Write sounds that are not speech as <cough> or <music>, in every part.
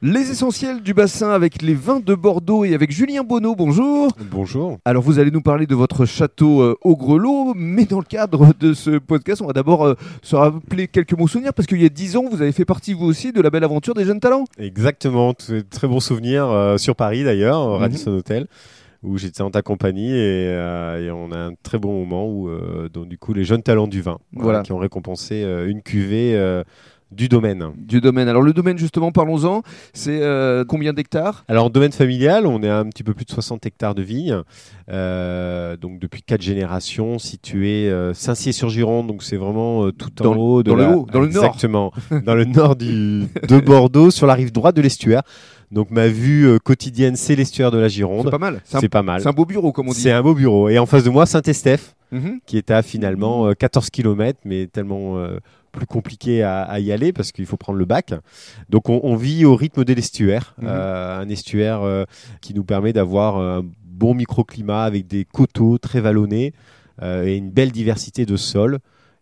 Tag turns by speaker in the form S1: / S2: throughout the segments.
S1: Les essentiels du bassin avec les vins de Bordeaux et avec Julien Bonneau. Bonjour.
S2: Bonjour.
S1: Alors vous allez nous parler de votre château euh, au Grelot, mais dans le cadre de ce podcast, on va d'abord euh, se rappeler quelques mots souvenirs parce qu'il y a dix ans, vous avez fait partie vous aussi de la belle aventure des jeunes talents.
S2: Exactement, très bon souvenir euh, sur Paris d'ailleurs, au
S1: Mhm.
S2: Radisson Hotel, où j'étais en ta compagnie et, euh, et on a un très bon moment où euh, donc, du coup les jeunes talents du vin, voilà,
S1: Voilà.
S2: qui ont récompensé euh, une cuvée euh, du domaine.
S1: Du domaine. Alors le domaine justement, parlons-en. C'est euh, combien d'hectares?
S2: Alors, domaine familial, on est à un petit peu plus de 60 hectares de vignes, euh, donc depuis quatre générations, situé euh, Saint-Cyr-sur-Gironde, donc c'est vraiment euh, tout
S1: Dans
S2: en
S1: le-
S2: haut de
S1: dans le haut, dans le nord.
S2: Exactement, dans le nord du, de <laughs> Bordeaux, sur la rive droite de l'estuaire. Donc ma vue euh, quotidienne, c'est l'estuaire de la
S1: C'est
S2: Gironde.
S1: pas mal. C'est un,
S2: C'est pas mal.
S1: c'est un beau bureau comme on dit.
S2: C'est un beau bureau. Et en face de moi, Saint-Estèphe,
S1: Mhm.
S2: qui est à finalement euh, 14 km, mais tellement euh, plus compliqué à, à y aller parce qu'il faut prendre le bac. Donc on, on vit au rythme de l'estuaire,
S1: Mhm.
S2: Euh, un estuaire euh, qui nous permet d'avoir un bon microclimat avec des coteaux très vallonnés euh, et une belle diversité de sols.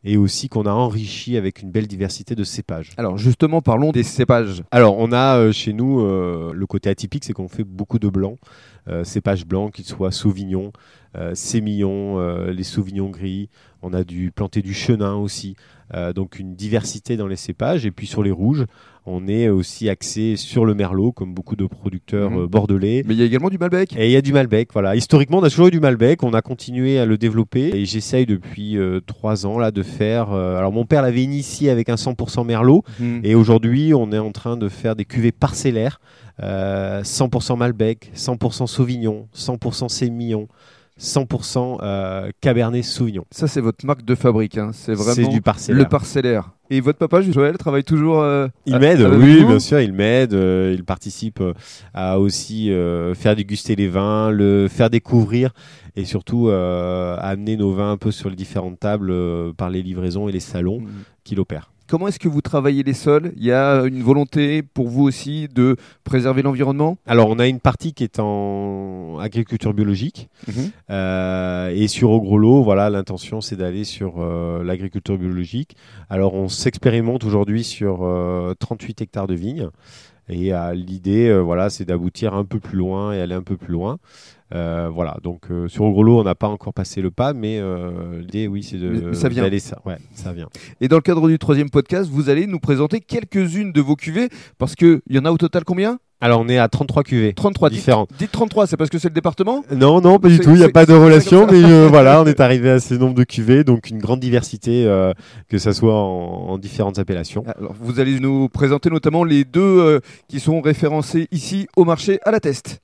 S2: Et aussi qu'on a enrichi avec une belle diversité de cépages.
S1: Alors justement, parlons des cépages.
S2: Alors, on a euh, chez nous euh, le côté atypique, c'est qu'on fait beaucoup de blancs, euh, cépages blancs, qu'ils soient Sauvignon, euh, Sémillon, euh, les Sauvignons gris. On a du planté du Chenin aussi. Euh, donc une diversité dans les cépages. Et puis sur les rouges, on est aussi axé sur le merlot, comme beaucoup de producteurs
S1: Mhm.
S2: euh, bordelais.
S1: Mais il y a également du Malbec.
S2: Et il y a du Malbec, voilà. Historiquement, on a toujours eu du Malbec, on a continué à le développer et j'essaye depuis euh, trois ans là de faire. euh, alors mon père l'avait initié avec un 100% Merlot
S1: Mhm.
S2: et aujourd'hui, on est en train de faire des cuvées parcellaires, euh, 100% Malbec, 100% Sauvignon, 100% Sémillon, 100% euh, Cabernet Sauvignon.
S1: Ça, c'est votre marque de fabrique. hein. C'est vraiment
S2: du parcellaire.
S1: le parcellaire. Et votre papa, Joël, travaille toujours. euh,
S2: Il m'aide, oui, bien sûr, il m'aide. euh, il participe euh, à aussi euh, faire déguster les vins, le faire découvrir et surtout euh, amener nos vins un peu sur les différentes tables euh, par les livraisons et les salons
S1: Mhm.
S2: qu'il opère.
S1: Comment est-ce que vous travaillez les sols? Il y a une volonté pour vous aussi de préserver l'environnement?
S2: Alors, on a une partie qui est en agriculture biologique. Euh, et sur Lot, voilà, l'intention c'est d'aller sur euh, l'agriculture biologique. Alors on s'expérimente aujourd'hui sur euh, 38 hectares de vignes. Et euh, l'idée, euh, voilà, c'est d'aboutir un peu plus loin et aller un peu plus loin. Euh, voilà, donc euh, sur Gros Lot, on n'a pas encore passé le pas, mais euh, l'idée, oui, c'est de
S1: ça vient.
S2: d'aller ça. Ouais, ça vient.
S1: Et dans le cadre du troisième podcast, vous allez nous présenter quelques-unes de vos cuvées, parce qu'il y en a au total combien?
S2: Alors on est à 33 cuvées
S1: 33. Dites,
S2: différentes.
S1: dites 33, c'est parce que c'est le département?
S2: Non, non, pas du tout. Il n'y a pas de relation, mais euh, voilà, on est arrivé à ce nombre de cuvées, donc une grande diversité, euh, que ça soit en, en différentes appellations.
S1: Alors, vous allez nous présenter notamment les deux euh, qui sont référencés ici au marché à la test.